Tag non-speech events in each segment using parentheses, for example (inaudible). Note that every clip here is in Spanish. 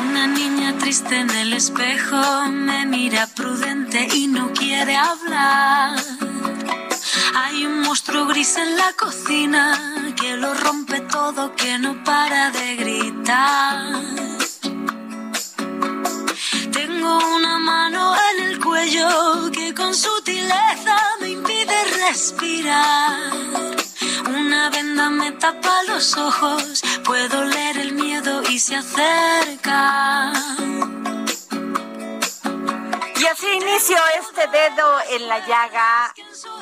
Una niña triste en el espejo me mira prudente y no quiere hablar. Hay un monstruo gris en la cocina que lo rompe todo, que no para de gritar. Tengo una mano en el cuello que con sutileza me impide respirar. Una venda me tapa los ojos, puedo leer el miedo y se acerca. Y así inicio este dedo en la llaga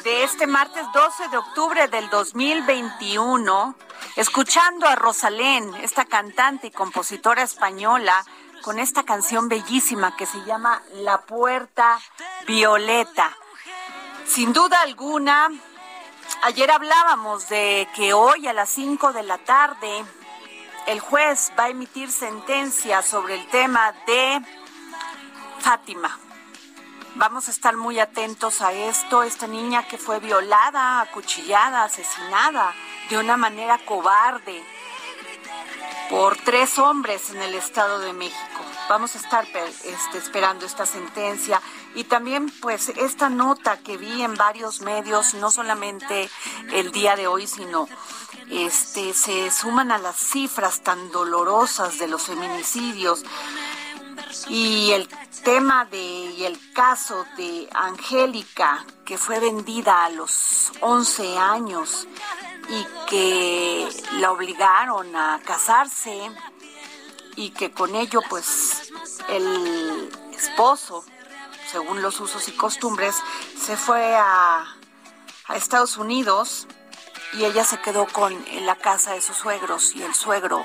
de este martes 12 de octubre del 2021, escuchando a Rosalén, esta cantante y compositora española, con esta canción bellísima que se llama La Puerta Violeta. Sin duda alguna, ayer hablábamos de que hoy a las 5 de la tarde el juez va a emitir sentencia sobre el tema de Fátima. Vamos a estar muy atentos a esto. Esta niña que fue violada, acuchillada, asesinada de una manera cobarde por tres hombres en el Estado de México. Vamos a estar este, esperando esta sentencia y también pues esta nota que vi en varios medios, no solamente el día de hoy, sino este se suman a las cifras tan dolorosas de los feminicidios. Y el tema de y el caso de Angélica que fue vendida a los 11 años y que la obligaron a casarse y que con ello pues el esposo según los usos y costumbres se fue a, a Estados Unidos y ella se quedó con la casa de sus suegros y el suegro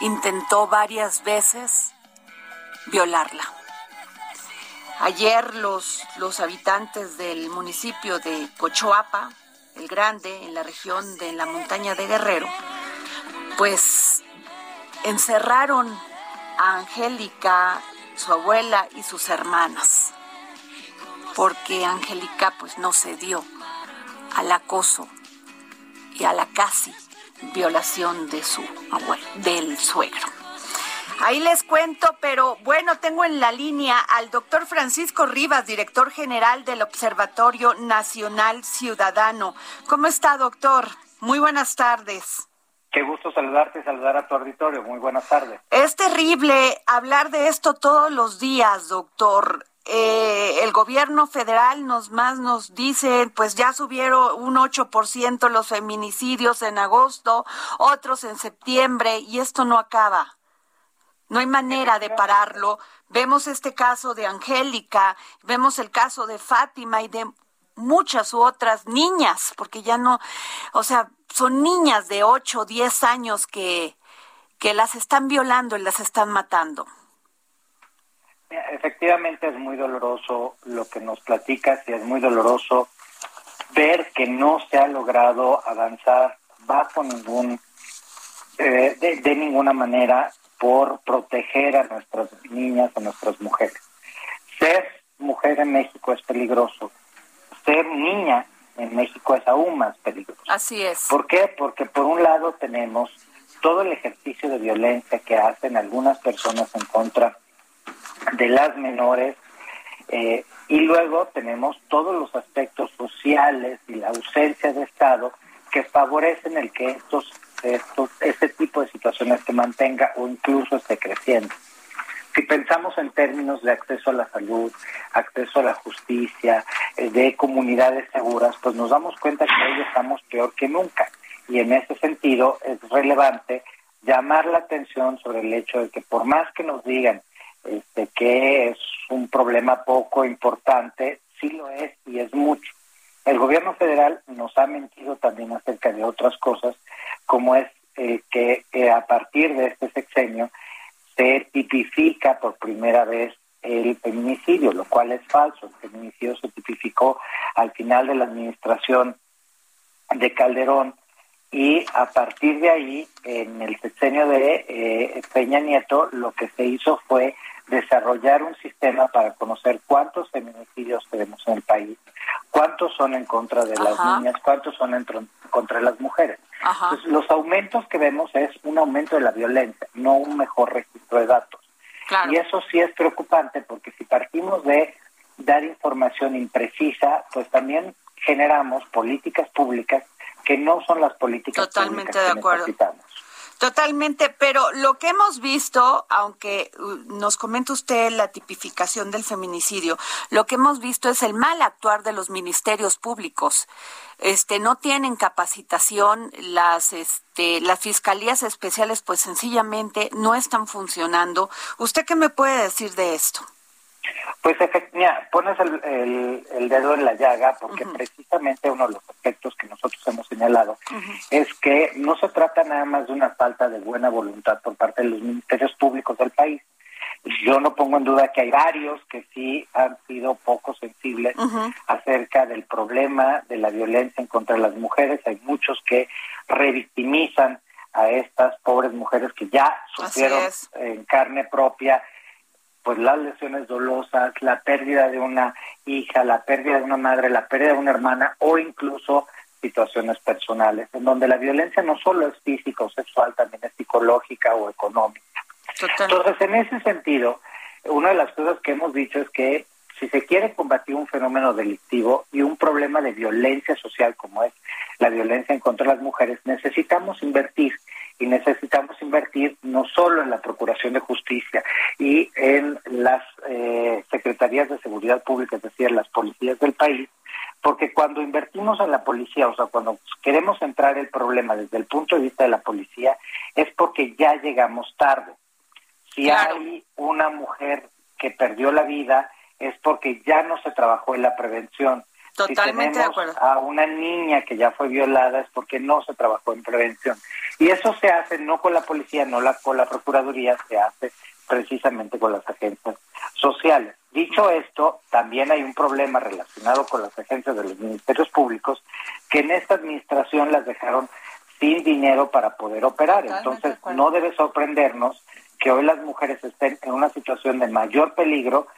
intentó varias veces violarla. Ayer los, los habitantes del municipio de Cochoapa, el Grande, en la región de la montaña de Guerrero, pues encerraron a Angélica, su abuela y sus hermanas, porque Angélica pues no cedió al acoso y a la casi violación de su del suegro. Ahí les cuento, pero bueno, tengo en la línea al doctor Francisco Rivas, director general del Observatorio Nacional Ciudadano. ¿Cómo está, doctor? Muy buenas tardes. Qué gusto saludarte y saludar a tu auditorio. Muy buenas tardes. Es terrible hablar de esto todos los días, doctor. Eh, el gobierno federal nos más nos dice, pues ya subieron un 8% los feminicidios en agosto, otros en septiembre, y esto no acaba. No hay manera de pararlo. Vemos este caso de Angélica, vemos el caso de Fátima y de muchas u otras niñas, porque ya no, o sea, son niñas de 8 o 10 años que, que las están violando y las están matando. Efectivamente es muy doloroso lo que nos platicas y es muy doloroso ver que no se ha logrado avanzar bajo ningún, eh, de, de ninguna manera por proteger a nuestras niñas, a nuestras mujeres. Ser mujer en México es peligroso. Niña en México es aún más peligroso. Así es. ¿Por qué? Porque por un lado tenemos todo el ejercicio de violencia que hacen algunas personas en contra de las menores eh, y luego tenemos todos los aspectos sociales y la ausencia de Estado que favorecen el que estos, estos este tipo de situaciones se mantenga o incluso esté creciendo. Si pensamos en términos de acceso a la salud, acceso a la justicia, eh, de comunidades seguras, pues nos damos cuenta que hoy estamos peor que nunca. Y en ese sentido es relevante llamar la atención sobre el hecho de que por más que nos digan este, que es un problema poco importante, sí lo es y es mucho. El gobierno federal nos ha mentido también acerca de otras cosas, como es eh, que eh, a partir de este sexenio se tipifica por primera vez el feminicidio, lo cual es falso. El feminicidio se tipificó al final de la administración de Calderón y a partir de ahí, en el sexenio de eh, Peña Nieto, lo que se hizo fue desarrollar un sistema para conocer cuántos feminicidios tenemos en el país, cuántos son en contra de las niñas, cuántos son en contra de las mujeres. Entonces, los aumentos que vemos es un aumento de la violencia, no un mejor registro de datos. Y eso sí es preocupante porque si partimos de dar información imprecisa, pues también generamos políticas públicas que no son las políticas Totalmente públicas de que acuerdo. necesitamos. Totalmente, pero lo que hemos visto, aunque uh, nos comenta usted la tipificación del feminicidio, lo que hemos visto es el mal actuar de los ministerios públicos. Este no tienen capacitación, las este las fiscalías especiales pues sencillamente no están funcionando. ¿Usted qué me puede decir de esto? Pues mira, pones el, el, el, dedo en la llaga porque precisamente uno de los aspectos que nosotros hemos señalado es que no se trata nada más de una falta de buena voluntad por parte de los ministerios públicos del país. Yo no pongo en duda que hay varios que sí han sido poco sensibles acerca del problema de la violencia en contra de las mujeres. Hay muchos que revictimizan a estas pobres mujeres que ya sufrieron en carne propia pues las lesiones dolosas, la pérdida de una hija, la pérdida de una madre, la pérdida de una hermana o incluso situaciones personales, en donde la violencia no solo es física o sexual, también es psicológica o económica. Entonces, en ese sentido, una de las cosas que hemos dicho es que si se quiere combatir un fenómeno delictivo y un problema de violencia social como es la violencia en contra de las mujeres, necesitamos invertir y necesitamos invertir no solo en la Procuración de Justicia y en las eh, Secretarías de Seguridad Pública, es decir, las policías del país, porque cuando invertimos en la policía, o sea, cuando queremos entrar el problema desde el punto de vista de la policía, es porque ya llegamos tarde. Si hay una mujer que perdió la vida, es porque ya no se trabajó en la prevención. Totalmente si de acuerdo. A una niña que ya fue violada es porque no se trabajó en prevención. Y eso se hace no con la policía, no la, con la Procuraduría, se hace precisamente con las agencias sociales. Dicho esto, también hay un problema relacionado con las agencias de los ministerios públicos que en esta administración las dejaron sin dinero para poder operar. Entonces, no debe sorprendernos que hoy las mujeres estén en una situación de mayor peligro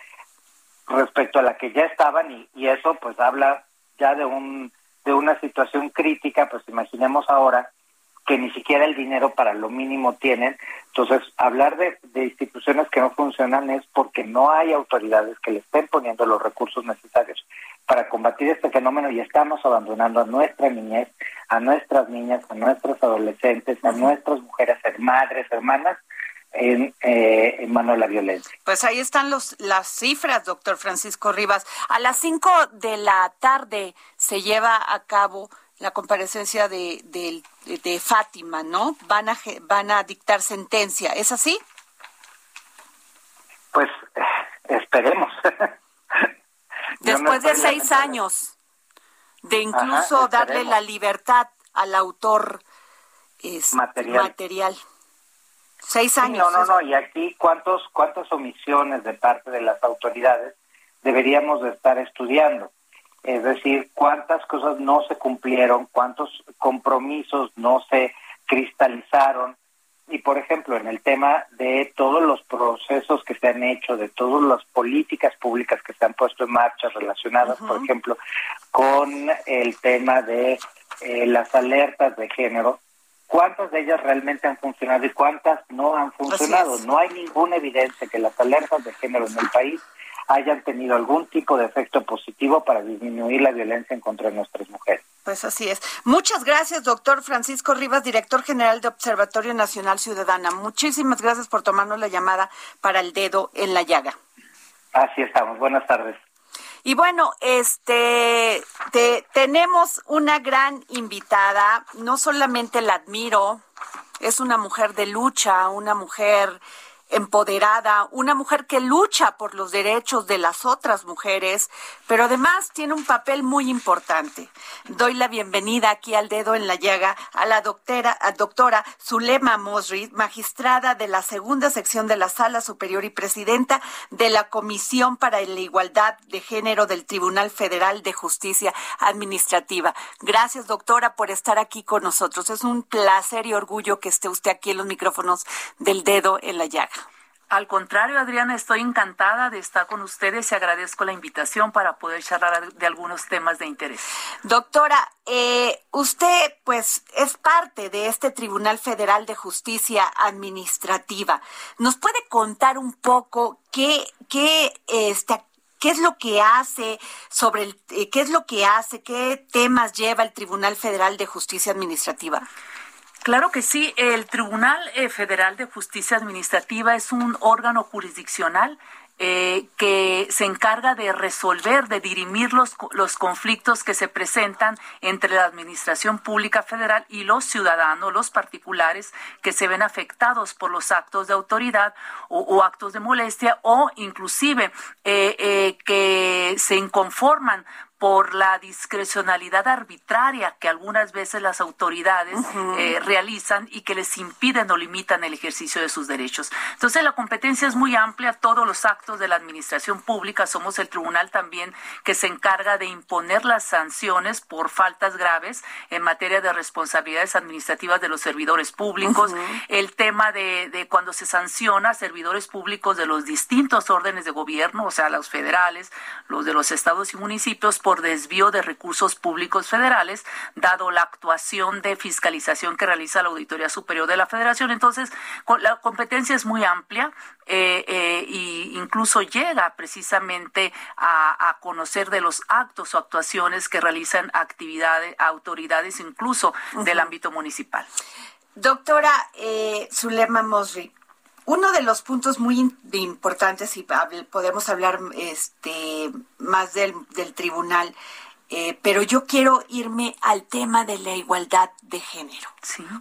respecto a la que ya estaban y, y eso pues habla ya de un de una situación crítica, pues imaginemos ahora que ni siquiera el dinero para lo mínimo tienen. Entonces, hablar de, de, instituciones que no funcionan es porque no hay autoridades que le estén poniendo los recursos necesarios para combatir este fenómeno y estamos abandonando a nuestra niñez, a nuestras niñas, a nuestros adolescentes, a nuestras mujeres, madres, hermanas, en, eh, en mano de la violencia. Pues ahí están los, las cifras, doctor Francisco Rivas. A las 5 de la tarde se lleva a cabo la comparecencia de, de, de, Fátima, ¿no? Van a, van a dictar sentencia, ¿es así? Pues esperemos. (laughs) Después no de seis años de incluso Ajá, darle la libertad al autor es, material. material. Seis años. Sí, no, no, no. Y aquí, ¿cuántos, ¿cuántas omisiones de parte de las autoridades deberíamos de estar estudiando? Es decir, cuántas cosas no se cumplieron, cuántos compromisos no se cristalizaron, y por ejemplo, en el tema de todos los procesos que se han hecho, de todas las políticas públicas que se han puesto en marcha relacionadas, por ejemplo, con el tema de eh, las alertas de género, ¿cuántas de ellas realmente han funcionado y cuántas no han funcionado? No hay ninguna evidencia que las alertas de género en el país hayan tenido algún tipo de efecto positivo para disminuir la violencia en contra de nuestras mujeres. Pues así es. Muchas gracias, doctor Francisco Rivas, director general de Observatorio Nacional Ciudadana. Muchísimas gracias por tomarnos la llamada para el dedo en la llaga. Así estamos. Buenas tardes. Y bueno, este tenemos una gran invitada. No solamente la admiro, es una mujer de lucha, una mujer empoderada, una mujer que lucha por los derechos de las otras mujeres, pero además tiene un papel muy importante. Doy la bienvenida aquí al dedo en la llaga a la doctora, doctora Zulema Mosri, magistrada de la segunda sección de la Sala Superior y presidenta de la Comisión para la Igualdad de Género del Tribunal Federal de Justicia Administrativa. Gracias, doctora, por estar aquí con nosotros. Es un placer y orgullo que esté usted aquí en los micrófonos del dedo en la llaga. Al contrario, Adriana, estoy encantada de estar con ustedes y agradezco la invitación para poder charlar de algunos temas de interés. Doctora, eh, usted pues es parte de este Tribunal Federal de Justicia Administrativa. ¿Nos puede contar un poco qué, qué, este, qué es lo que hace sobre el, eh, qué es lo que hace, qué temas lleva el Tribunal Federal de Justicia Administrativa? Claro que sí. El Tribunal eh, Federal de Justicia Administrativa es un órgano jurisdiccional eh, que se encarga de resolver, de dirimir los, los conflictos que se presentan entre la Administración Pública Federal y los ciudadanos, los particulares que se ven afectados por los actos de autoridad o, actos de molestia o inclusive eh, que se inconforman por la discrecionalidad arbitraria que algunas veces las autoridades eh, realizan y que les impiden o limitan el ejercicio de sus derechos. Entonces la competencia es muy amplia, todos los actos de la administración pública, somos el tribunal también que se encarga de imponer las sanciones por faltas graves en materia de responsabilidades administrativas de los servidores públicos, el tema de, de cuando se sanciona servidores públicos de los distintos órdenes de gobierno, o sea, los federales, los de los estados y municipios, por desvío de recursos públicos federales, dado la actuación de fiscalización que realiza la Auditoría Superior de la Federación. Entonces, la competencia es muy amplia eh, eh, e incluso llega precisamente a, conocer de los actos o actuaciones que realizan actividades, autoridades incluso del ámbito municipal. Doctora eh, Zulema Mosri, uno de los puntos muy importantes, y podemos hablar este, más del, tribunal, eh, pero yo quiero irme al tema de la igualdad de género.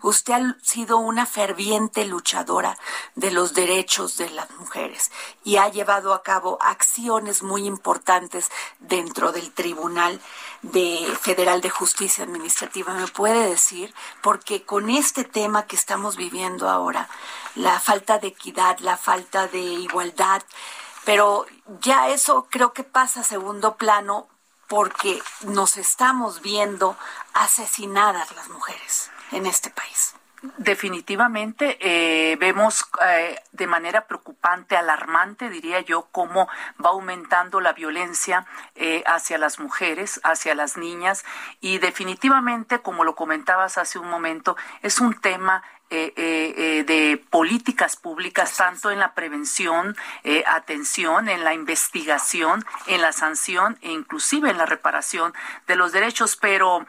Usted ha sido una ferviente luchadora de los derechos de las mujeres y ha llevado a cabo acciones muy importantes dentro del Tribunal de Federal de Justicia Administrativa. ¿Me puede decir? Porque con este tema que estamos viviendo ahora, la falta de equidad, la falta de igualdad, pero ya eso creo que pasa a segundo plano porque nos estamos viendo asesinadas las mujeres en este país. Definitivamente eh, vemos eh, de manera preocupante, alarmante, diría yo, cómo va aumentando la violencia eh, hacia las mujeres, hacia las niñas y definitivamente, como lo comentabas hace un momento, es un tema eh, eh, eh, de políticas públicas, tanto en la prevención, atención, en la investigación, en la sanción e inclusive en la reparación de los derechos. Pero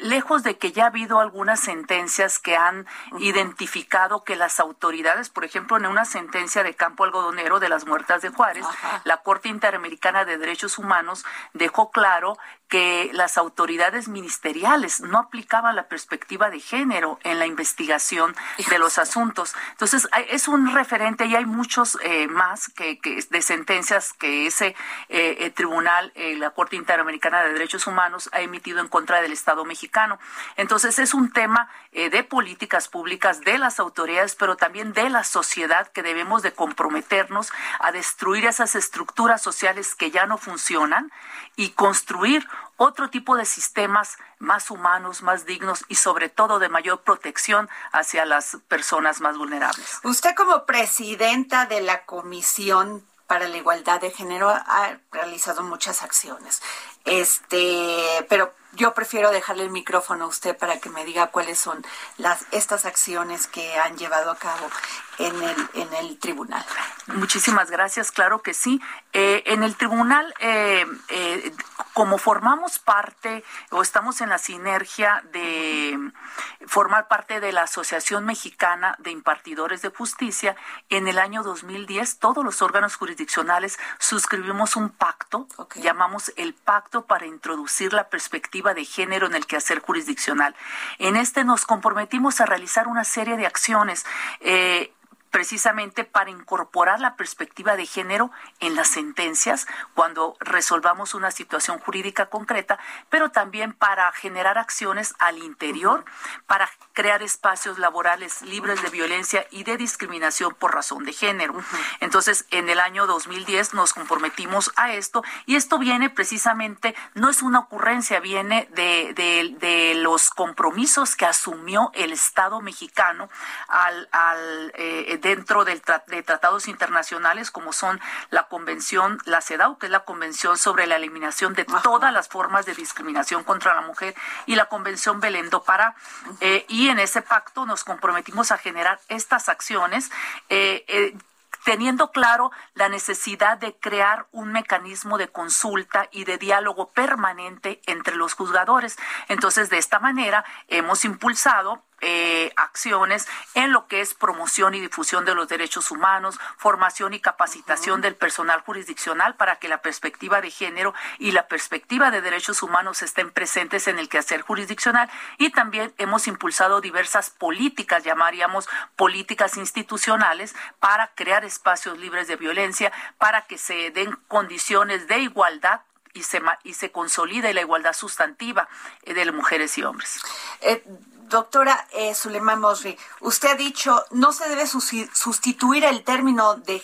lejos de que ya ha habido algunas sentencias que han identificado que las autoridades, por ejemplo, en una sentencia de campo algodonero de las muertas de Juárez, la Corte Interamericana de Derechos Humanos dejó claro que las autoridades ministeriales no aplicaban la perspectiva de género en la investigación de los asuntos. Entonces, es un referente y hay muchos eh, más que, de sentencias que ese eh, eh, tribunal, la Corte Interamericana de Derechos Humanos, ha emitido en contra del Estado mexicano. Entonces, es un tema de políticas públicas de las autoridades, pero también de la sociedad que debemos de comprometernos a destruir esas estructuras sociales que ya no funcionan y construir otro tipo de sistemas más humanos, más dignos y sobre todo de mayor protección hacia las personas más vulnerables. Usted como presidenta de la Comisión para la Igualdad de Género ha realizado muchas acciones. Este, pero yo prefiero dejarle el micrófono a usted para que me diga cuáles son las estas acciones que han llevado a cabo en el en el tribunal. Muchísimas gracias, claro que sí. Eh, en el tribunal, eh, eh, como formamos parte o estamos en la sinergia de formar parte de la Asociación Mexicana de Impartidores de Justicia, en el año 2010 todos los órganos jurisdiccionales suscribimos un pacto, llamamos el Pacto para introducir la perspectiva de género en el quehacer jurisdiccional. En este nos comprometimos a realizar una serie de acciones. Eh, precisamente para incorporar la perspectiva de género en las sentencias cuando resolvamos una situación jurídica concreta, pero también para generar acciones al interior, para crear espacios laborales libres de violencia y de discriminación por razón de género. Entonces, en el año 2010 nos comprometimos a esto y esto viene precisamente, no es una ocurrencia, viene de, de, los compromisos que asumió el Estado mexicano al, al eh, dentro del de tratados internacionales como son la Convención, la CEDAW, que es la Convención sobre la Eliminación de todas las formas de discriminación contra la mujer, y la Convención Belén do Pará. Eh, y en ese pacto nos comprometimos a generar estas acciones. Eh, eh, teniendo claro la necesidad de crear un mecanismo de consulta y de diálogo permanente entre los juzgadores. Entonces, de esta manera, hemos impulsado eh, acciones en lo que es promoción y difusión de los derechos humanos, formación y capacitación del personal jurisdiccional para que la perspectiva de género y la perspectiva de derechos humanos estén presentes en el quehacer jurisdiccional y también hemos impulsado diversas políticas, llamaríamos políticas institucionales, para crear espacios libres de violencia, para que se den condiciones de igualdad y se, y se consolide la igualdad sustantiva eh, de mujeres y hombres. Eh, Doctora eh, Mosri, usted ha dicho no se debe sustituir el término de,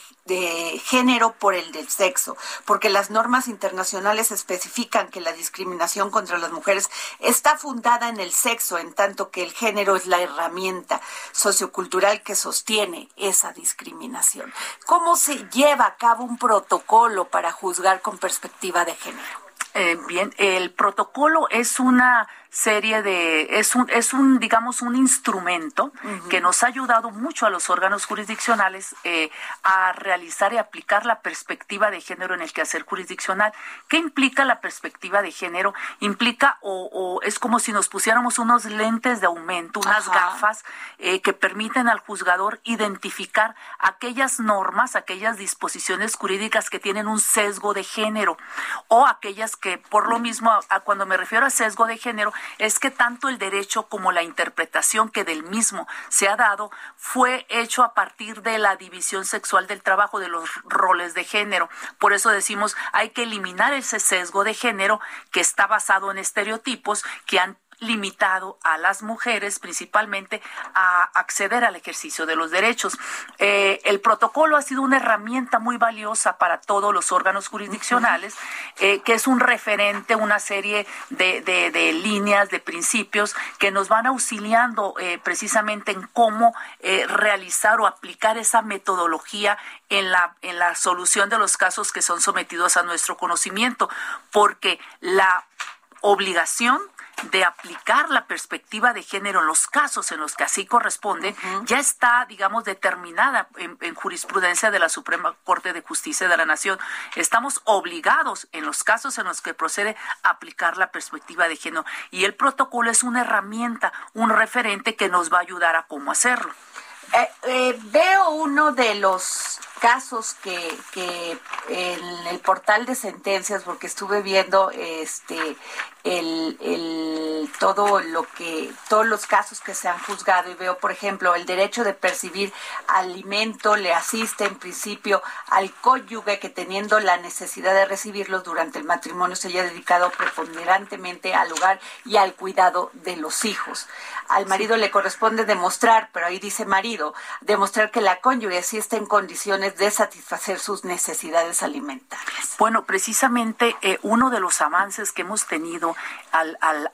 género por el del sexo, porque las normas internacionales especifican que la discriminación contra las mujeres está fundada en el sexo, en tanto que el género es la herramienta sociocultural que sostiene esa discriminación. ¿Cómo se lleva a cabo un protocolo para juzgar con perspectiva de género? Eh, bien, el protocolo es una serie de es un es un digamos un instrumento que nos ha ayudado mucho a los órganos jurisdiccionales eh, a realizar y aplicar la perspectiva de género en el quehacer jurisdiccional. Qué implica la perspectiva de género implica o, es como si nos pusiéramos unos lentes de aumento unas gafas eh, que permiten al juzgador identificar aquellas normas aquellas disposiciones jurídicas que tienen un sesgo de género o aquellas que por lo mismo cuando me refiero a sesgo de género es que tanto el derecho como la interpretación que del mismo se ha dado fue hecho a partir de la división sexual del trabajo, de los roles de género. Por eso decimos, hay que eliminar ese sesgo de género que está basado en estereotipos que han limitado a las mujeres principalmente a acceder al ejercicio de los derechos. Eh, el protocolo ha sido una herramienta muy valiosa para todos los órganos jurisdiccionales, eh, que es un referente, una serie de, de, líneas, de principios que nos van auxiliando eh, precisamente en cómo realizar o aplicar esa metodología en la, en la solución de los casos que son sometidos a nuestro conocimiento, porque la obligación de aplicar la perspectiva de género en los casos en los que así corresponde, ya está, digamos, determinada en, jurisprudencia de la Suprema Corte de Justicia de la Nación. Estamos obligados en los casos en los que procede a aplicar la perspectiva de género y el protocolo es una herramienta, un referente que nos va a ayudar a cómo hacerlo. Eh, eh, veo uno de los casos que, que en el portal de sentencias, porque estuve viendo este el, el, todo lo que, todos los casos que se han juzgado y veo, por ejemplo, el derecho de percibir alimento le asiste en principio al cónyuge que teniendo la necesidad de recibirlo durante el matrimonio se haya dedicado preponderantemente al hogar y al cuidado de los hijos. Al marido le corresponde demostrar, pero ahí dice marido, demostrar que la cónyuge sí está en condiciones de satisfacer sus necesidades alimentarias. Bueno, precisamente eh, uno de los avances que hemos tenido al, al,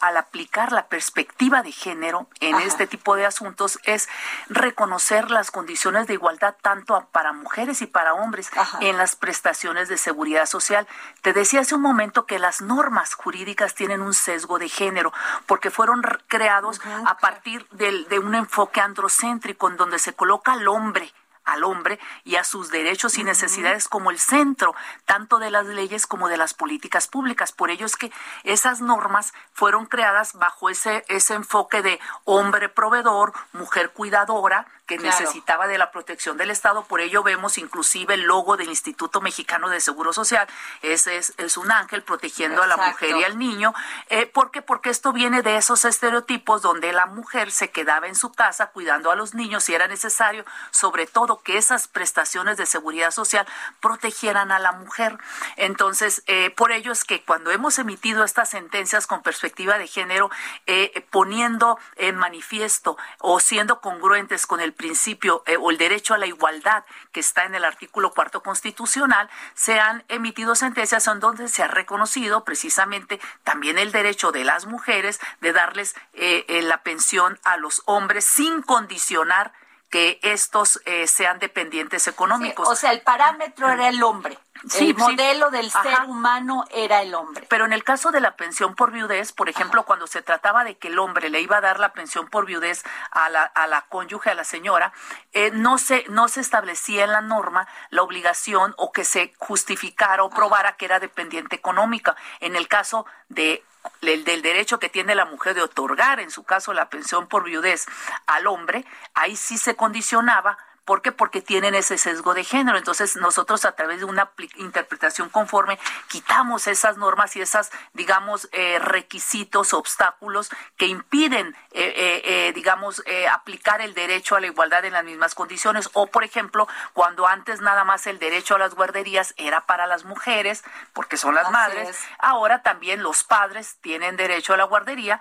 al aplicar la perspectiva de género en este tipo de asuntos es reconocer las condiciones de igualdad tanto para mujeres y para hombres en las prestaciones de seguridad social. Te decía hace un momento que las normas jurídicas tienen un sesgo de género porque fueron creados a partir de un enfoque androcéntrico en donde se coloca al hombre al hombre y a sus derechos y necesidades como el centro tanto de las leyes como de las políticas públicas. Por ello es que esas normas fueron creadas bajo ese, ese enfoque de hombre proveedor, mujer cuidadora, que necesitaba de la protección del Estado. Por ello vemos inclusive el logo del Instituto Mexicano de Seguro Social. Ese es, es un ángel protegiendo a la mujer y al niño. Eh, ¿Por qué? Porque esto viene de esos estereotipos donde la mujer se quedaba en su casa cuidando a los niños si era necesario, sobre todo que esas prestaciones de seguridad social protegieran a la mujer. Entonces, eh, por ello es que cuando hemos emitido estas sentencias con perspectiva de género, eh, poniendo en manifiesto o siendo congruentes con el principio eh, o el derecho a la igualdad que está en el artículo cuarto constitucional, se han emitido sentencias en donde se ha reconocido precisamente también el derecho de las mujeres de darles eh, eh, la pensión a los hombres sin condicionar que estos sean dependientes económicos. o sea, el parámetro era el hombre el modelo del ser humano era el hombre. Pero en el caso de la pensión por viudez, por ejemplo, cuando se trataba de que el hombre le iba a dar la pensión por viudez a la, a la cónyuge, a la señora, eh, no, se, no se establecía en la norma la obligación o que se justificara o probara que era dependiente económica. En el caso de del, del, derecho que tiene la mujer de otorgar, en su caso, la pensión por viudez al hombre, ahí sí se condicionaba ¿Por qué? Porque tienen ese sesgo de género. Entonces nosotros a través de una interpretación conforme quitamos esas normas y esas, digamos, eh, requisitos, obstáculos que impiden, eh, eh, digamos, aplicar el derecho a la igualdad en las mismas condiciones. O, por ejemplo, cuando antes nada más el derecho a las guarderías era para las mujeres, porque son las madres, ahora también los padres tienen derecho a la guardería,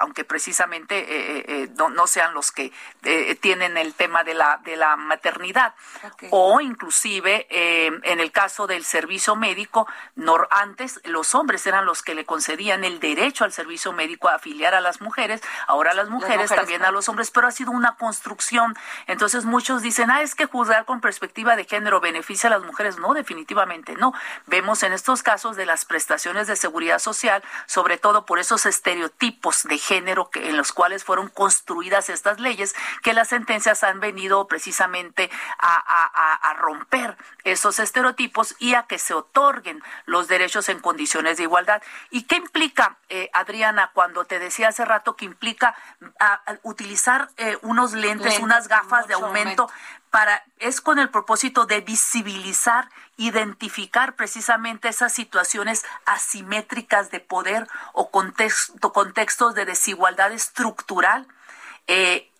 aunque, precisamente no, sean los que tienen el tema de la, de la maternidad. O inclusive eh, en el caso del servicio médico, antes los hombres eran los que le concedían el derecho al servicio médico a afiliar a las mujeres, ahora las mujeres, también a los hombres, pero ha sido una construcción. Entonces muchos dicen, ah, es que juzgar con perspectiva de género beneficia a las mujeres. No, definitivamente no. Vemos en estos casos de las prestaciones de seguridad social, sobre todo por esos estereotipos de género que, en los cuales fueron construidas estas leyes, que las sentencias han venido precisamente a, romper esos estereotipos y a que se otorguen los derechos en condiciones de igualdad. ¿Y qué implica, eh, Adriana, cuando te decía hace rato que implica utilizar eh, unos lentes, unas gafas de aumento? Para, es con el propósito de visibilizar, identificar precisamente esas situaciones asimétricas de poder o contexto, contextos de desigualdad estructural eh,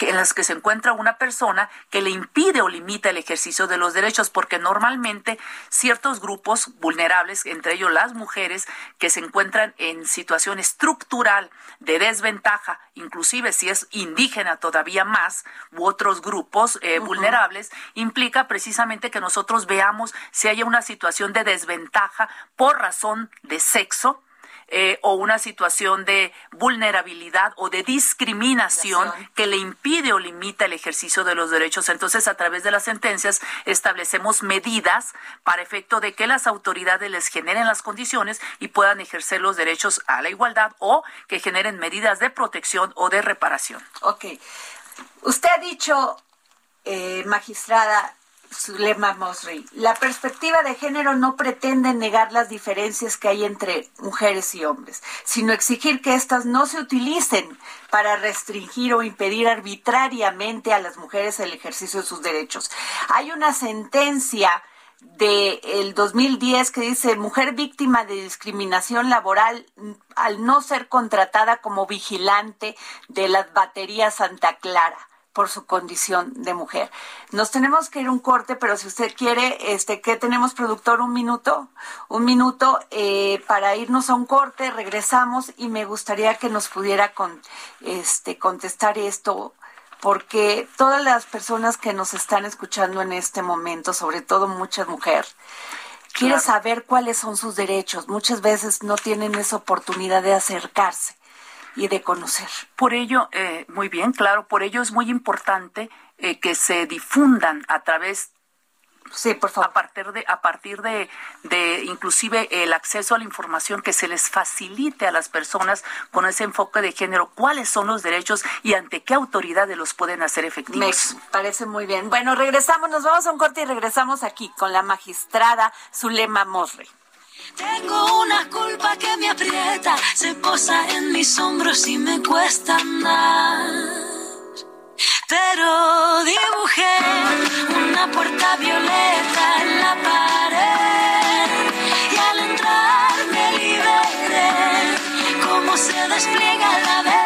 en las que se encuentra una persona que le impide o limita el ejercicio de los derechos, porque normalmente ciertos grupos vulnerables, entre ellos las mujeres, que se encuentran en situación estructural de desventaja, inclusive si es indígena todavía más, u otros grupos eh, vulnerables, implica precisamente que nosotros veamos si hay una situación de desventaja por razón de sexo, eh, o una situación de vulnerabilidad o de discriminación que le impide o limita el ejercicio de los derechos. Entonces, a través de las sentencias establecemos medidas para efecto de que las autoridades les generen las condiciones y puedan ejercer los derechos a la igualdad o que generen medidas de protección o de reparación. Ok. Usted ha dicho, eh, magistrada, Zulema Mosri. La perspectiva de género no pretende negar las diferencias que hay entre mujeres y hombres, sino exigir que éstas no se utilicen para restringir o impedir arbitrariamente a las mujeres el ejercicio de sus derechos. Hay una sentencia del el 2010 que dice mujer víctima de discriminación laboral al no ser contratada como vigilante de las baterías Santa Clara por su condición de mujer. Nos tenemos que ir un corte, pero si usted quiere, este, ¿qué tenemos, productor? Un minuto, un minuto eh, para irnos a un corte, regresamos y me gustaría que nos pudiera con, este, contestar esto porque todas las personas que nos están escuchando en este momento, sobre todo muchas mujeres, quieren saber cuáles son sus derechos. Muchas veces no tienen esa oportunidad de acercarse y de conocer. Por ello, eh, muy bien, claro, por ello es muy importante eh, que se difundan a través Sí, por favor. A partir de, a partir de, de inclusive el acceso a la información que se les facilite a las personas con ese enfoque de género, cuáles son los derechos y ante qué autoridades los pueden hacer efectivos. Me parece muy bien. Bueno, regresamos, nos vamos a un corte y regresamos aquí con la magistrada Zulema Mosre. Tengo una culpa que me aprieta, se posa en mis hombros y me cuesta andar. Pero dibujé una puerta violeta en la pared y al entrar me liberé como se despliega la vela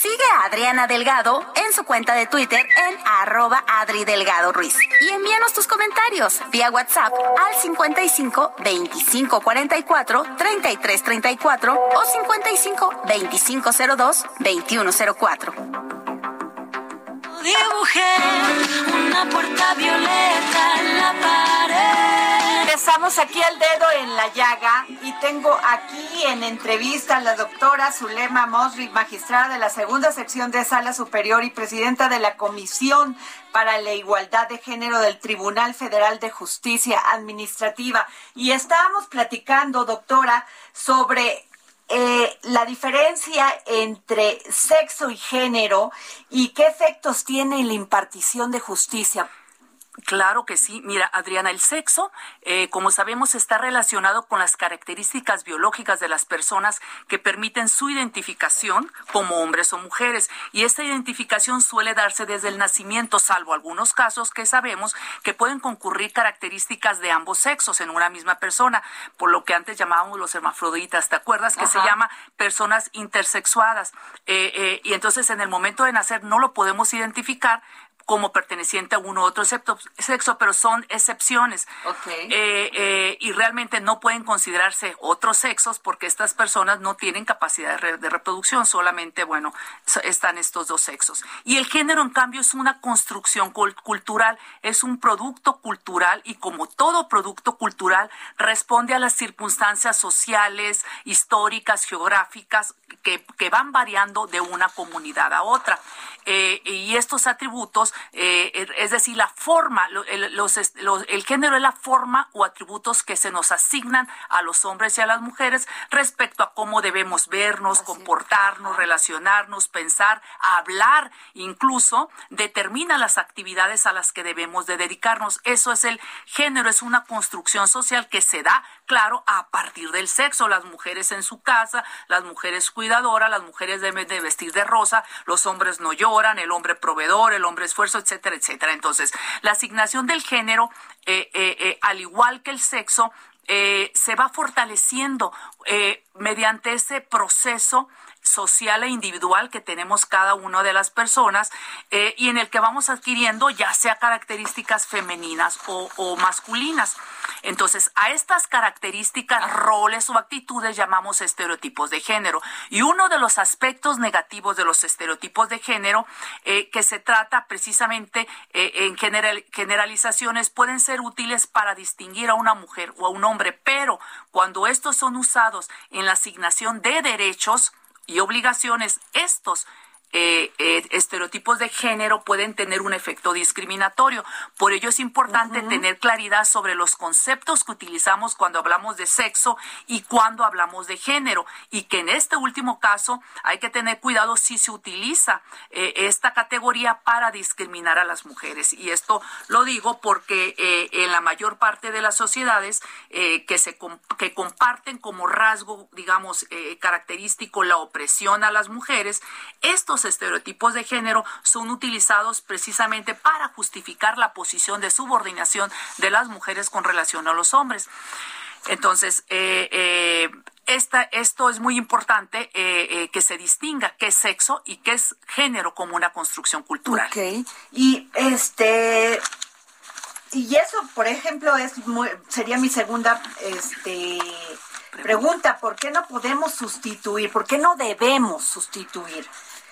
Sigue a Adriana Delgado en su cuenta de Twitter en arroba Adri Delgado Ruiz. Y envíanos tus comentarios vía WhatsApp al 55 25 44 33 34 o 55 25 02 21 04. Dibujé una puerta violeta en la pared. Empezamos aquí el dedo en la llaga y tengo aquí en entrevista a la doctora Zulema Mosri, magistrada de la segunda sección de Sala Superior y presidenta de la Comisión para la Igualdad de Género del Tribunal Federal de Justicia Administrativa. Y estábamos platicando, doctora, sobre eh, la diferencia entre sexo y género y qué efectos tiene en la impartición de justicia. Claro que sí. Mira, Adriana, el sexo, eh, como sabemos, está relacionado con las características biológicas de las personas que permiten su identificación como hombres o mujeres. Y esta identificación suele darse desde el nacimiento, salvo algunos casos que sabemos que pueden concurrir características de ambos sexos en una misma persona, por lo que antes llamábamos los hermafroditas. ¿Te acuerdas? Que se llama personas intersexuadas. Eh, eh, y entonces en el momento de nacer no lo podemos identificar, como perteneciente a uno u otro sexo, pero son excepciones. Eh, eh, y realmente no pueden considerarse otros sexos porque estas personas no tienen capacidad de, reproducción, solamente, bueno, están estos dos sexos. Y el género, en cambio, es una construcción cultural, es un producto cultural y como todo producto cultural, responde a las circunstancias sociales, históricas, geográficas que, que van variando de una comunidad a otra. Eh, y estos atributos, eh, es decir, la forma, el, los, el género es la forma o atributos que se nos asignan a los hombres y a las mujeres respecto a cómo debemos vernos, comportarnos, relacionarnos, pensar, hablar, incluso determina las actividades a las que debemos de dedicarnos. Eso es el género, es una construcción social que se da claro, a partir del sexo, las mujeres en su casa, las mujeres cuidadoras, las mujeres deben de vestir de rosa, los hombres no lloran, el hombre proveedor, el hombre esfuerzo, etcétera, etcétera. Entonces, la asignación del género, eh, eh, eh, al igual que el sexo, se va fortaleciendo mediante ese proceso social e individual que tenemos cada una de las personas eh, y en el que vamos adquiriendo ya sea características femeninas o, masculinas. Entonces, a estas características, roles o actitudes llamamos estereotipos de género. Y uno de los aspectos negativos de los estereotipos de género, eh, que se trata precisamente eh, en general, generalizaciones, pueden ser útiles para distinguir a una mujer o a un hombre, pero cuando estos son usados en la asignación de derechos y obligaciones, estos eh, eh, estereotipos de género pueden tener un efecto discriminatorio. Por ello es importante tener claridad sobre los conceptos que utilizamos cuando hablamos de sexo y cuando hablamos de género. Y que en este último caso hay que tener cuidado si se utiliza eh, esta categoría para discriminar a las mujeres. Y esto lo digo porque en la mayor parte de las sociedades que, se, que comparten como rasgo, digamos, característico la opresión a las mujeres, estos estereotipos de género son utilizados precisamente para justificar la posición de subordinación de las mujeres con relación a los hombres. Entonces, eh, eh, esto es muy importante eh, que se distinga qué es sexo y qué es género como una construcción cultural. Ok. Y este y eso, por ejemplo, es sería mi segunda este pregunta, ¿por qué no podemos sustituir? ¿Por qué no debemos sustituir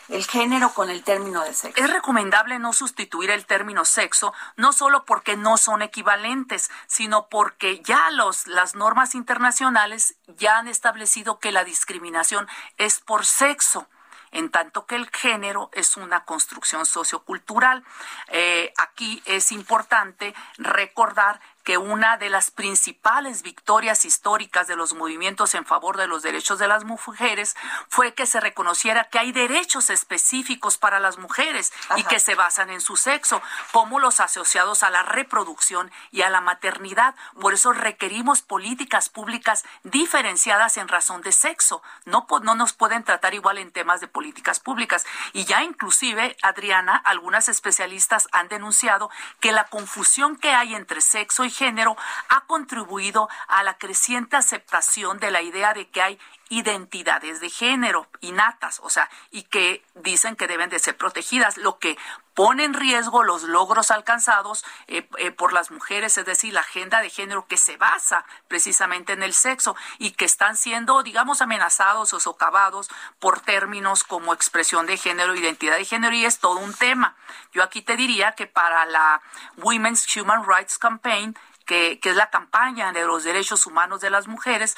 el género con el término de sexo. Es recomendable no sustituir el término sexo, no solo porque no son equivalentes, sino porque ya los, las normas internacionales ya han establecido que la discriminación es por sexo en tanto que el género es una construcción sociocultural. Eh, aquí es importante recordar que una de las principales victorias históricas de los movimientos en favor de los derechos de las mujeres fue que se reconociera que hay derechos específicos para las mujeres y que se basan en su sexo, como los asociados a la reproducción y a la maternidad. Por eso requerimos políticas públicas diferenciadas en razón de sexo. No, no nos pueden tratar igual en temas de políticas públicas. Y ya inclusive, Adriana, algunas especialistas han denunciado que la confusión que hay entre sexo y género ha contribuido a la creciente aceptación de la idea de que hay identidades de género innatas, o sea, y que dicen que deben de ser protegidas, lo que pone en riesgo los logros alcanzados eh, eh, por las mujeres, es decir, la agenda de género que se basa precisamente en el sexo y que están siendo, digamos, amenazados o socavados por términos como expresión de género, identidad de género, y es todo un tema. Yo aquí te diría que para la Women's Human Rights Campaign, que, que, es la campaña de los derechos humanos de las mujeres,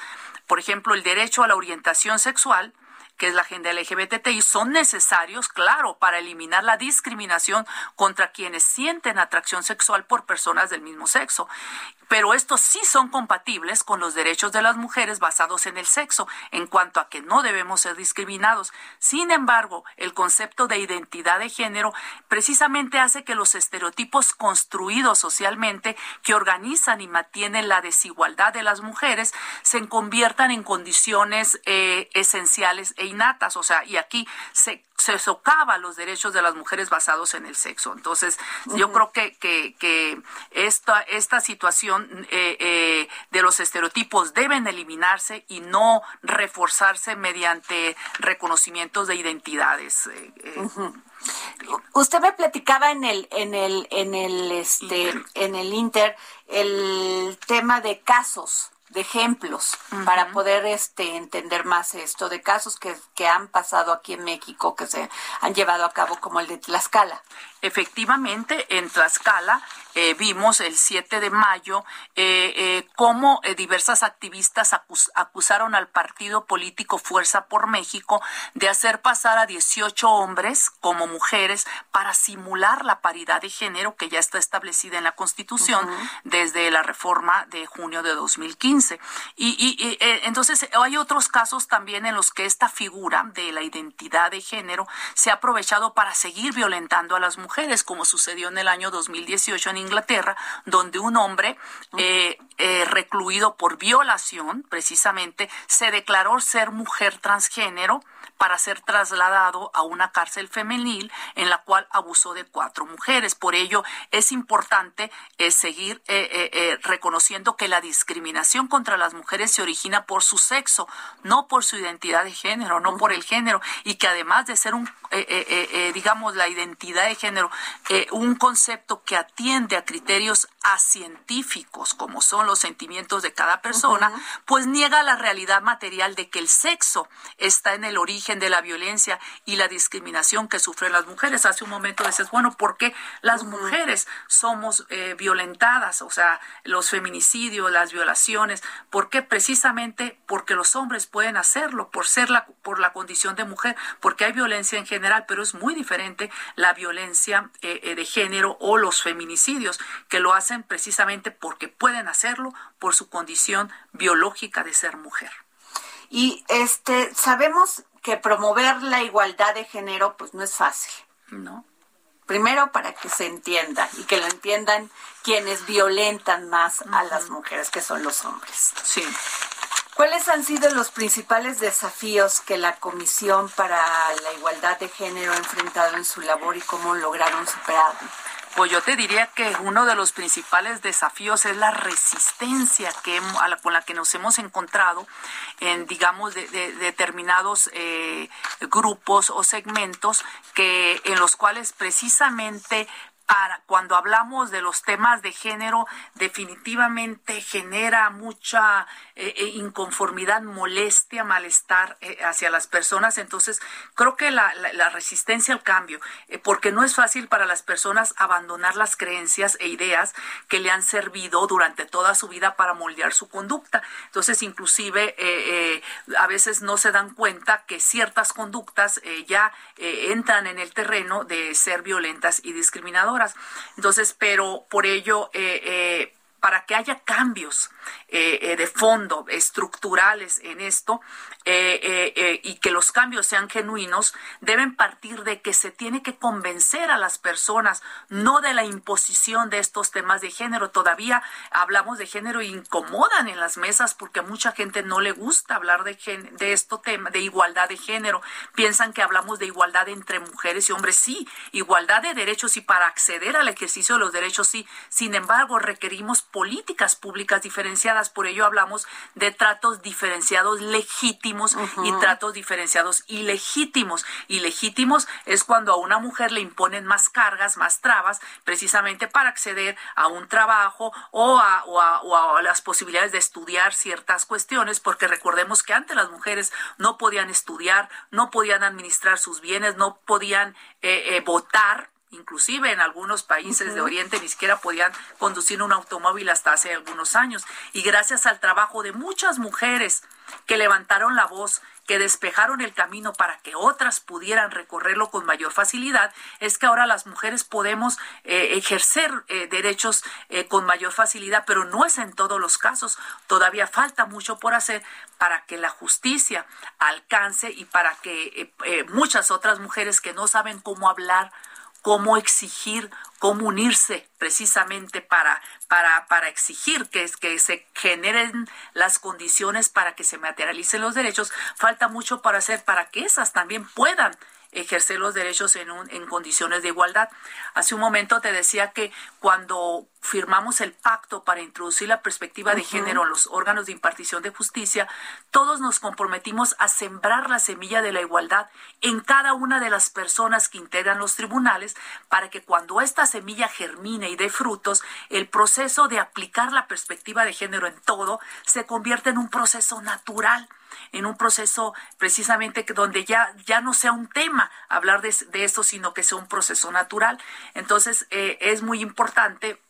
por ejemplo, el derecho a la orientación sexual, que es la agenda LGBTI, son necesarios, claro, para eliminar la discriminación contra quienes sienten atracción sexual por personas del mismo sexo pero estos sí son compatibles con los derechos de las mujeres basados en el sexo, en cuanto a que no debemos ser discriminados. Sin embargo, el concepto de identidad de género precisamente hace que los estereotipos construidos socialmente que organizan y mantienen la desigualdad de las mujeres se conviertan en condiciones eh, esenciales e innatas. O sea, y aquí se se socava los derechos de las mujeres basados en el sexo. Entonces, yo creo que, que, esta, esta situación eh, eh, de los estereotipos deben eliminarse y no reforzarse mediante reconocimientos de identidades. Eh, Usted me platicaba en el en el en el este en el Inter el tema de casos de ejemplos para poder este entender más esto de casos que, que han pasado aquí en México que se han llevado a cabo como el de Tlaxcala. Efectivamente, en Tlaxcala eh, vimos el 7 de mayo eh, eh, cómo diversas activistas acusaron al partido político Fuerza por México de hacer pasar a 18 hombres como mujeres para simular la paridad de género que ya está establecida en la Constitución desde la reforma de junio de 2015. Y, y entonces hay otros casos también en los que esta figura de la identidad de género se ha aprovechado para seguir violentando a las mujeres mujeres, como sucedió en el año 2018 en Inglaterra, donde un hombre eh, eh, recluido por violación, precisamente, se declaró ser mujer transgénero para ser trasladado a una cárcel femenil en la cual abusó de cuatro mujeres. Por ello, es importante eh, seguir reconociendo que la discriminación contra las mujeres se origina por su sexo, no por su identidad de género, no por el género, y que además de ser un, digamos, la identidad de género, un concepto que atiende a criterios científicos, como son los sentimientos de cada persona, pues niega la realidad material de que el sexo está en el origen de la violencia y la discriminación que sufren las mujeres. Hace un momento dices, bueno, ¿por qué las mujeres somos violentadas? O sea, los feminicidios, las violaciones, ¿por qué? Precisamente porque los hombres pueden hacerlo, por ser la, por la condición de mujer, porque hay violencia en general, pero es muy diferente la violencia de género o los feminicidios, que lo hacen precisamente porque pueden hacerlo por su condición biológica de ser mujer. Y este sabemos que promover la igualdad de género pues no es fácil. No. Primero para que se entienda y que lo entiendan quienes violentan más a las mujeres, que son los hombres. Sí. ¿Cuáles han sido los principales desafíos que la Comisión para la Igualdad de Género ha enfrentado en su labor y cómo lograron superarlo? Pues yo te diría que uno de los principales desafíos es la resistencia que, con la que nos hemos encontrado en, digamos, de, determinados eh, grupos o segmentos que en los cuales precisamente cuando hablamos de los temas de género, definitivamente genera mucha eh, eh, inconformidad, molestia, malestar eh, hacia las personas. Entonces, creo que la, resistencia al cambio, porque no es fácil para las personas abandonar las creencias e ideas que le han servido durante toda su vida para moldear su conducta. Entonces, inclusive, a veces no se dan cuenta que ciertas conductas ya entran en el terreno de ser violentas y discriminadoras. Entonces, pero por ello, eh, eh, para que haya cambios eh, eh, de fondo, estructurales en esto, eh, y que los cambios sean genuinos, deben partir de que se tiene que convencer a las personas, no de la imposición de estos temas de género. Todavía hablamos de género e incomodan en las mesas porque a mucha gente no le gusta hablar de, de esto tema, de igualdad de género. Piensan que hablamos de igualdad entre mujeres y hombres. Sí, igualdad de derechos y para acceder al ejercicio de los derechos, sí. Sin embargo, requerimos políticas públicas diferenciadas. Por ello hablamos de tratos diferenciados legítimos y tratos diferenciados ilegítimos. Ilegítimos es cuando a una mujer le imponen más cargas, más trabas, precisamente para acceder a un trabajo o a, las posibilidades de estudiar ciertas cuestiones, porque recordemos que antes las mujeres no podían estudiar, no podían administrar sus bienes, no podían eh, eh, votar Inclusive en algunos países de Oriente ni siquiera podían conducir un automóvil hasta hace algunos años. Y gracias al trabajo de muchas mujeres que levantaron la voz, que despejaron el camino para que otras pudieran recorrerlo con mayor facilidad, es que ahora las mujeres podemos eh, ejercer eh, derechos eh, con mayor facilidad, pero no es en todos los casos. Todavía falta mucho por hacer para que la justicia alcance y para que muchas otras mujeres que no saben cómo hablar, cómo exigir, cómo unirse precisamente para, para, para exigir que, que se generen las condiciones para que se materialicen los derechos. Falta mucho para hacer para que esas también puedan ejercer los derechos en, un, en condiciones de igualdad. Hace un momento te decía que cuando firmamos el pacto para introducir la perspectiva de género en los órganos de impartición de justicia, todos nos comprometimos a sembrar la semilla de la igualdad en cada una de las personas que integran los tribunales para que cuando esta semilla germine y dé frutos, el proceso de aplicar la perspectiva de género en todo se convierta en un proceso natural en un proceso precisamente donde ya, ya no sea un tema hablar de, de esto, sino que sea un proceso natural. Entonces, eh, es muy importante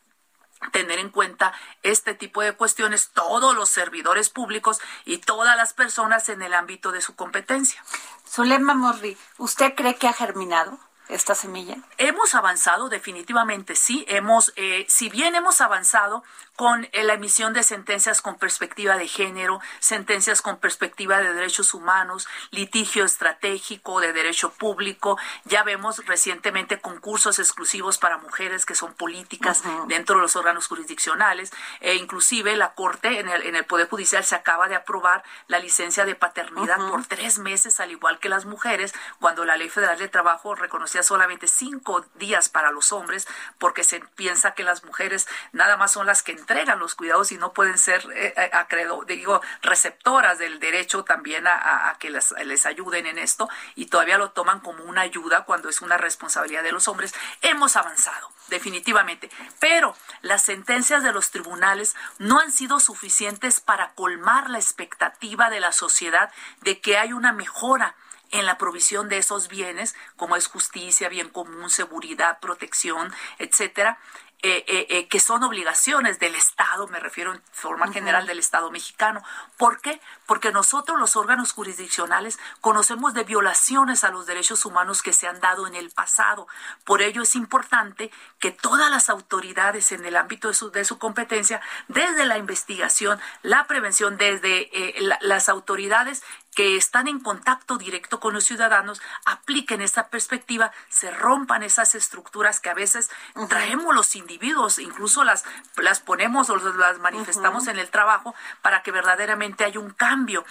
tener en cuenta este tipo de cuestiones todos los servidores públicos y todas las personas en el ámbito de su competencia. Zulema Morri, ¿usted cree que ha germinado? esta semilla? Hemos avanzado, definitivamente sí. Hemos, eh, si bien hemos avanzado con eh, la emisión de sentencias con perspectiva de género, sentencias con perspectiva de derechos humanos, litigio estratégico de derecho público, ya vemos recientemente concursos exclusivos para mujeres que son políticas dentro de los órganos jurisdiccionales, e inclusive la Corte en el, en el Poder Judicial se acaba de aprobar la licencia de paternidad por tres meses, al igual que las mujeres, cuando la Ley Federal de Trabajo reconocía solamente cinco días para los hombres, porque se piensa que las mujeres nada más son las que entregan los cuidados y no pueden ser, eh, eh digo, receptoras del derecho también a, que les, les ayuden en esto y todavía lo toman como una ayuda cuando es una responsabilidad de los hombres. Hemos avanzado, definitivamente, pero las sentencias de los tribunales no han sido suficientes para colmar la expectativa de la sociedad de que hay una mejora en la provisión de esos bienes, como es justicia, bien común, seguridad, protección, etcétera, eh, eh, eh, que son obligaciones del Estado, me refiero en forma general del Estado mexicano. ¿Por qué? Porque nosotros los órganos jurisdiccionales conocemos de violaciones a los derechos humanos que se han dado en el pasado. Por ello es importante que todas las autoridades en el ámbito de su, de su competencia, desde la investigación, la prevención, desde las autoridades que están en contacto directo con los ciudadanos apliquen esa perspectiva, se rompan esas estructuras que a veces traemos los individuos, incluso las, las ponemos o las manifestamos en el trabajo para que verdaderamente haya un cambio cambio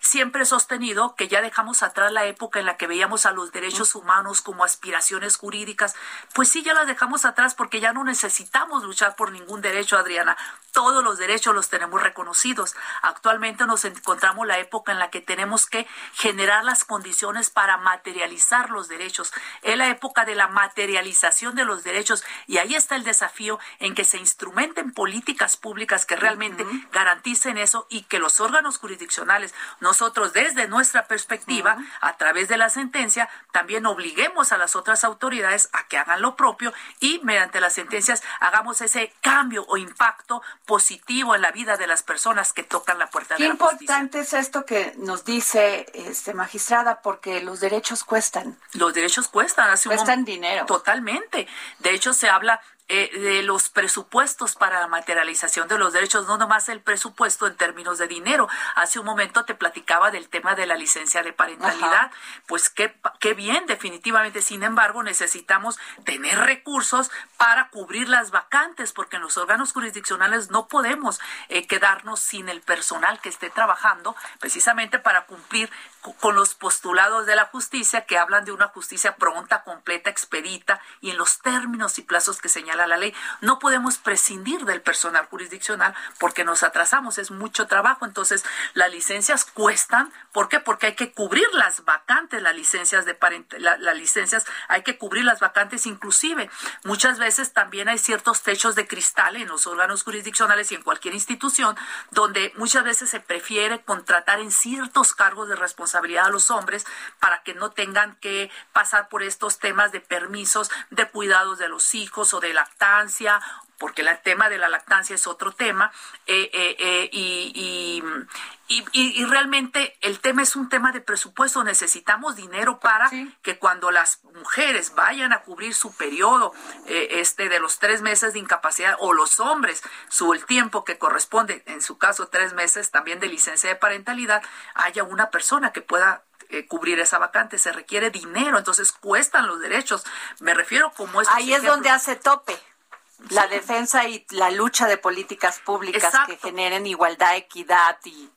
siempre he sostenido que ya dejamos atrás la época en la que veíamos a los derechos humanos como aspiraciones jurídicas. Pues sí, ya las dejamos atrás porque ya no necesitamos luchar por ningún derecho, Adriana. Todos los derechos los tenemos reconocidos. Actualmente nos encontramos la época en la que tenemos que generar las condiciones para materializar los derechos. Es la época de la materialización de los derechos y ahí está el desafío en que se instrumenten políticas públicas que realmente garanticen eso y que los órganos jurisdiccionales nosotros desde nuestra perspectiva, a través de la sentencia, también obliguemos a las otras autoridades a que hagan lo propio y mediante las sentencias hagamos ese cambio o impacto positivo en la vida de las personas que tocan la puerta de la justicia. Qué importante es esto que nos dice este magistrada porque los derechos cuestan. Los derechos cuestan, hace cuestan dinero. Totalmente. De hecho se habla eh, de los presupuestos para la materialización de los derechos, no nomás el presupuesto en términos de dinero. Hace un momento te platicaba del tema de la licencia de parentalidad. Pues qué, qué bien, definitivamente. Sin embargo, necesitamos tener recursos para cubrir las vacantes, porque en los órganos jurisdiccionales no podemos eh, quedarnos sin el personal que esté trabajando precisamente para cumplir con los postulados de la justicia que hablan de una justicia pronta, completa, expedita y en los términos y plazos que señala la ley. No podemos prescindir del personal jurisdiccional porque nos atrasamos, es mucho trabajo. Entonces, las licencias cuestan. ¿Por qué? Porque hay que cubrir las vacantes, las licencias de las licencias, hay que cubrir las vacantes inclusive. Muchas veces también hay ciertos techos de cristal en los órganos jurisdiccionales y en cualquier institución donde muchas veces se prefiere contratar en ciertos cargos de responsabilidad a los hombres para que no tengan que pasar por estos temas de permisos de cuidados de los hijos o de lactancia porque el tema de la lactancia es otro tema, eh, eh, eh, y, y, realmente el tema es un tema de presupuesto. Necesitamos dinero para que cuando las mujeres vayan a cubrir su periodo este de los tres meses de incapacidad, o los hombres, su el tiempo que corresponde, en su caso tres meses también de licencia de parentalidad, haya una persona que pueda cubrir esa vacante, se requiere dinero, entonces cuestan los derechos. Me refiero como es. Ahí es donde hace tope la defensa y la lucha de políticas públicas que generen igualdad, equidad y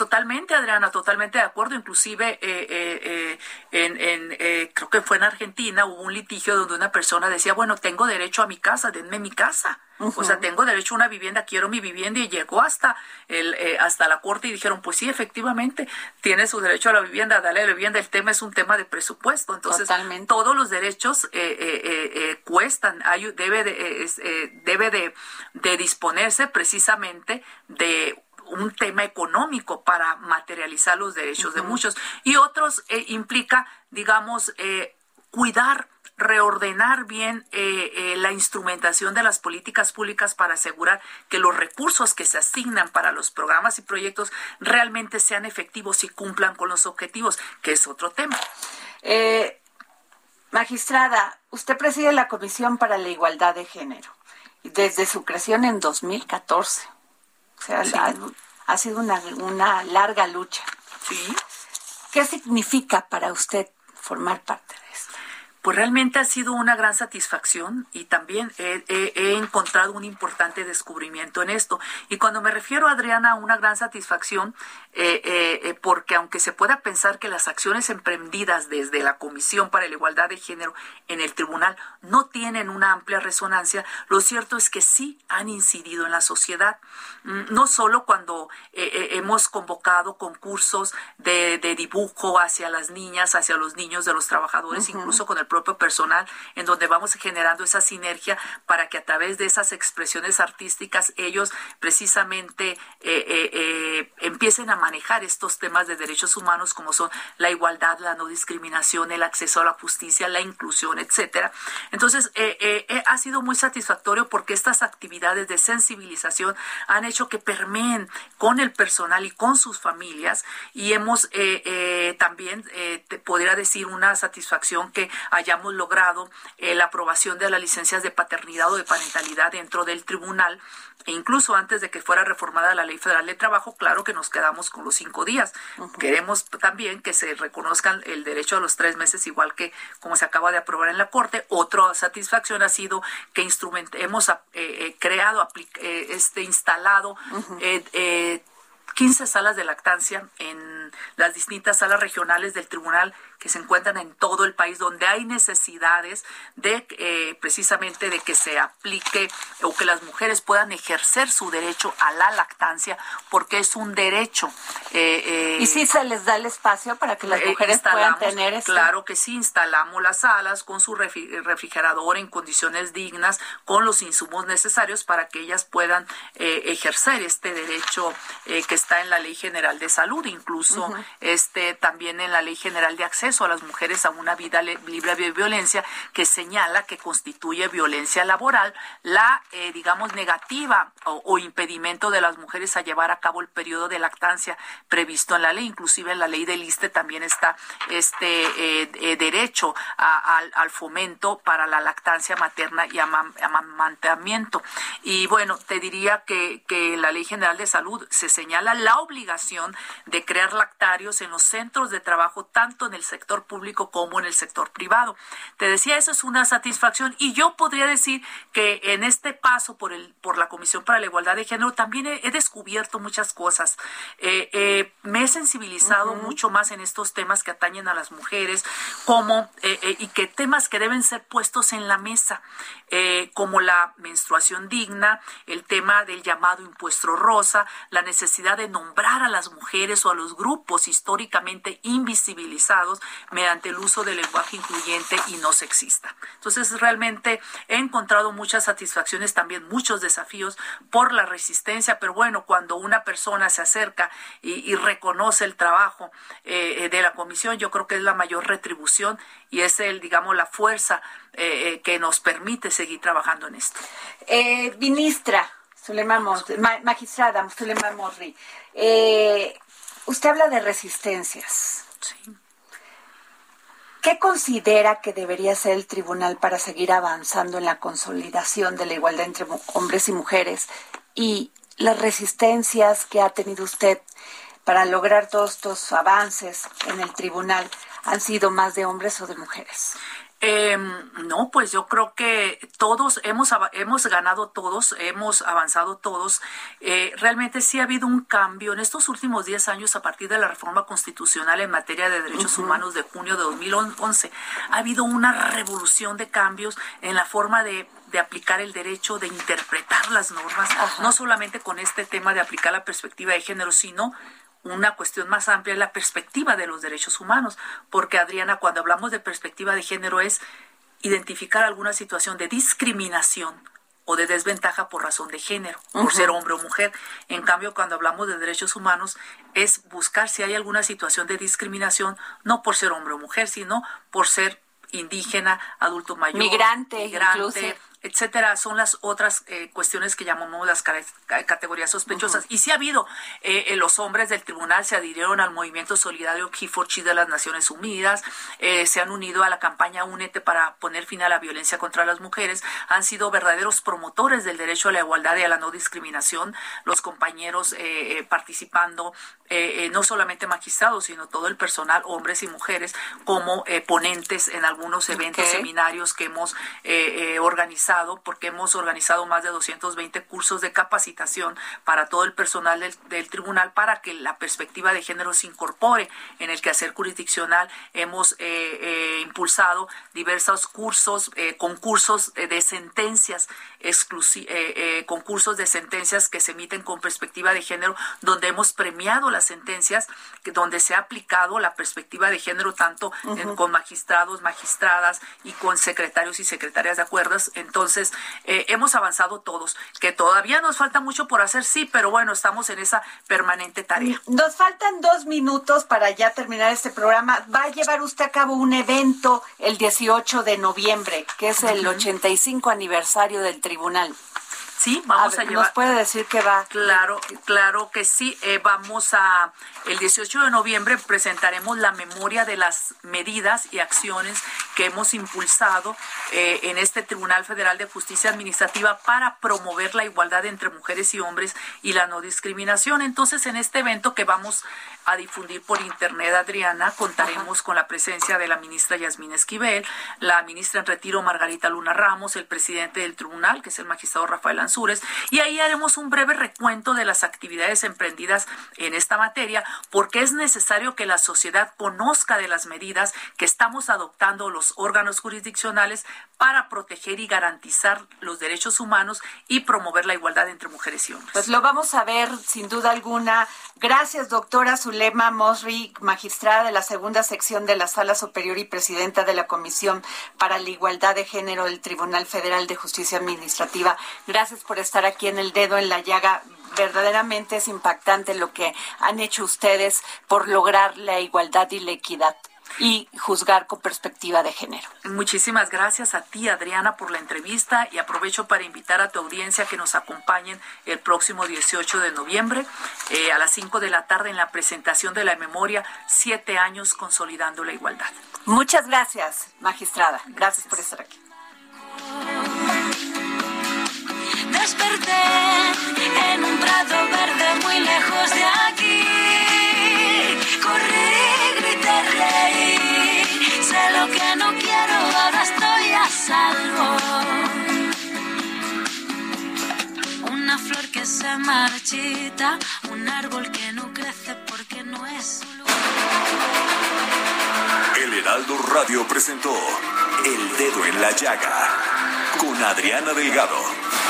Totalmente, Adriana, totalmente de acuerdo. Inclusive, eh, eh, eh, en, creo que fue en Argentina, hubo un litigio donde una persona decía, bueno, tengo derecho a mi casa, denme mi casa. O sea, tengo derecho a una vivienda, quiero mi vivienda. Y llegó hasta, el, hasta la corte y dijeron, pues sí, efectivamente, tiene su derecho a la vivienda, dale la vivienda. El tema es un tema de presupuesto. Entonces, todos los derechos cuestan. Hay, debe de, debe de, de disponerse precisamente de un tema económico para materializar los derechos de muchos y otros eh, implica, digamos, eh, cuidar reordenar bien eh, la instrumentación de las políticas públicas para asegurar que los recursos que se asignan para los programas y proyectos realmente sean efectivos y cumplan con los objetivos, que es otro tema. magistrada, usted preside la Comisión para la Igualdad de Género desde su creación en 2014. O sea, ha sido una, una larga lucha. Sí. ¿Qué significa para usted formar parte? Pues realmente ha sido una gran satisfacción y también he, encontrado un importante descubrimiento en esto. Y cuando me refiero, Adriana, a una gran satisfacción, eh, eh, eh, porque aunque se pueda pensar que las acciones emprendidas desde la Comisión para la Igualdad de Género en el tribunal no tienen una amplia resonancia, lo cierto es que sí han incidido en la sociedad. Mm, no solo cuando hemos convocado concursos de, dibujo hacia las niñas, hacia los niños de los trabajadores, incluso con el propio personal, en donde vamos generando esa sinergia para que a través de esas expresiones artísticas ellos precisamente eh, eh, eh, empiecen a manejar estos temas de derechos humanos como son la igualdad, la no discriminación, el acceso a la justicia, la inclusión, etcétera. Entonces, ha sido muy satisfactorio porque estas actividades de sensibilización han hecho que permeen con el personal y con sus familias y hemos también, te podría decir, una satisfacción que hayamos logrado eh, la aprobación de las licencias de paternidad o de parentalidad dentro del tribunal e incluso antes de que fuera reformada la Ley Federal de Trabajo, claro que nos quedamos con los cinco días. Queremos también que se reconozcan el derecho a los tres meses, igual que como se acaba de aprobar en la Corte. Otra satisfacción ha sido que hemos eh, eh, creado, este, instalado 15 salas de lactancia en las distintas salas regionales del tribunal que se encuentran en todo el país, donde hay necesidades de eh, precisamente de que se aplique o que las mujeres puedan ejercer su derecho a la lactancia, porque es un derecho. Eh, eh, ¿Y si se les da el espacio para que las mujeres puedan tener eso? Claro que sí, instalamos las salas con su refrigerador en condiciones dignas, con los insumos necesarios para que ellas puedan ejercer este derecho que está en la Ley General de Salud, incluso este también en la Ley General de Acceso a las mujeres a una vida libre de violencia que señala que constituye violencia laboral la, eh, digamos, negativa o, impedimento de las mujeres a llevar a cabo el periodo de lactancia previsto en la ley. Inclusive en la ley del ISTE también está este eh, eh, derecho al fomento para la lactancia materna y amamantamiento. Y bueno, te diría que, que la Ley General de Salud se señala la obligación de crear lactarios en los centros de trabajo, tanto en el sector sector público como en el sector privado. Te decía, eso es una satisfacción y yo podría decir que en este paso por, el, por la Comisión para la Igualdad de Género también he, descubierto muchas cosas. Eh, eh, me he sensibilizado mucho más en estos temas que atañen a las mujeres, como eh, y que temas que deben ser puestos en la mesa, como la menstruación digna, el tema del llamado impuesto rosa, la necesidad de nombrar a las mujeres o a los grupos históricamente invisibilizados mediante el uso del lenguaje incluyente y no sexista. Entonces, realmente he encontrado muchas satisfacciones, también muchos desafíos por la resistencia, pero bueno, cuando una persona se acerca y, reconoce el trabajo eh, de la comisión, yo creo que es la mayor retribución y es el, digamos, la fuerza eh, eh, que nos permite seguir trabajando en esto. ministra, Suleiman magistrada Suleiman Morri, usted habla de resistencias. Sí. ¿Qué considera que debería ser el tribunal para seguir avanzando en la consolidación de la igualdad entre hombres y mujeres y las resistencias que ha tenido usted para lograr todos estos avances en el tribunal han sido más de hombres o de mujeres? Eh, no, pues yo creo que todos hemos, hemos ganado todos, hemos avanzado todos. Eh, realmente sí ha habido un cambio en estos últimos 10 años a partir de la reforma constitucional en materia de derechos humanos de junio de 2011. Ha habido una revolución de cambios en la forma de de aplicar el derecho, de interpretar las normas, no solamente con este tema de aplicar la perspectiva de género, sino una cuestión más amplia es la perspectiva de los derechos humanos, porque Adriana, cuando hablamos de perspectiva de género es identificar alguna situación de discriminación o de desventaja por razón de género, por ser hombre o mujer. En cambio, cuando hablamos de derechos humanos, es buscar si hay alguna situación de discriminación, no por ser hombre o mujer, sino por ser indígena, adulto mayor, migrante, migrante etcétera, son las otras eh, cuestiones que llamamos las categorías sospechosas. Y sí ha habido, eh, eh, los hombres del tribunal se adhirieron al movimiento solidario He de las Naciones Unidas, se han unido a la campaña Únete para poner fin a la violencia contra las mujeres, han sido verdaderos promotores del derecho a la igualdad y a la no discriminación, los compañeros participando, no solamente magistrados, sino todo el personal, hombres y mujeres, como ponentes en algunos eventos, seminarios que hemos organizado porque hemos organizado más de 220 cursos de capacitación para todo el personal del, tribunal para que la perspectiva de género se incorpore en el quehacer jurisdiccional. Hemos eh, eh, impulsado diversos cursos, eh, concursos de sentencias concursos de sentencias que se emiten con perspectiva de género, donde hemos premiado las sentencias, donde se ha aplicado la perspectiva de género tanto con magistrados, magistradas y con secretarios y secretarias de acuerdos. Entonces, eh, hemos avanzado todos, que todavía nos falta mucho por hacer, sí, pero bueno, estamos en esa permanente tarea. Nos faltan dos minutos para ya terminar este programa. Va a llevar usted a cabo un evento el 18 de noviembre, que es el 85 aniversario del tribunal. Sí, vamos a, llevar. ¿Nos puede decir que va? Claro, claro que sí. Eh, vamos a, el 18 de noviembre presentaremos la memoria de las medidas y acciones que hemos impulsado eh, en este Tribunal Federal de Justicia Administrativa para promover la igualdad entre mujeres y hombres y la no discriminación. Entonces, en este evento que vamos a difundir por internet, Adriana, contaremos con la presencia de la ministra Yasmín Esquivel, la ministra en retiro Margarita Luna Ramos, el presidente del tribunal, que es el magistrado Rafael Y ahí haremos un breve recuento de las actividades emprendidas en esta materia, porque es necesario que la sociedad conozca de las medidas que estamos adoptando los órganos jurisdiccionales para proteger y garantizar los derechos humanos y promover la igualdad entre mujeres y hombres. Pues lo vamos a ver sin duda alguna. Gracias, doctora Zulema Mosri, magistrada de la segunda sección de la Sala Superior y presidenta de la Comisión para la Igualdad de Género del Tribunal Federal de Justicia Administrativa. Gracias por estar aquí en el dedo en la llaga verdaderamente es impactante lo que han hecho ustedes por lograr la igualdad y la equidad y juzgar con perspectiva de género. Muchísimas gracias a ti, Adriana, por la entrevista y aprovecho para invitar a tu audiencia que nos acompañen el próximo 18 de noviembre eh, a las 5 de la tarde en la presentación de la memoria Siete años consolidando la igualdad. Muchas gracias, magistrada. Gracias, por estar aquí. Desperté en un prado verde muy lejos de aquí. Corrí, grité, reí. Sé lo que no quiero, ahora estoy a salvo. Una flor que se marchita, un árbol que no crece porque no es su lugar. El Heraldo Radio presentó El Dedo en la Llaga con Adriana Delgado.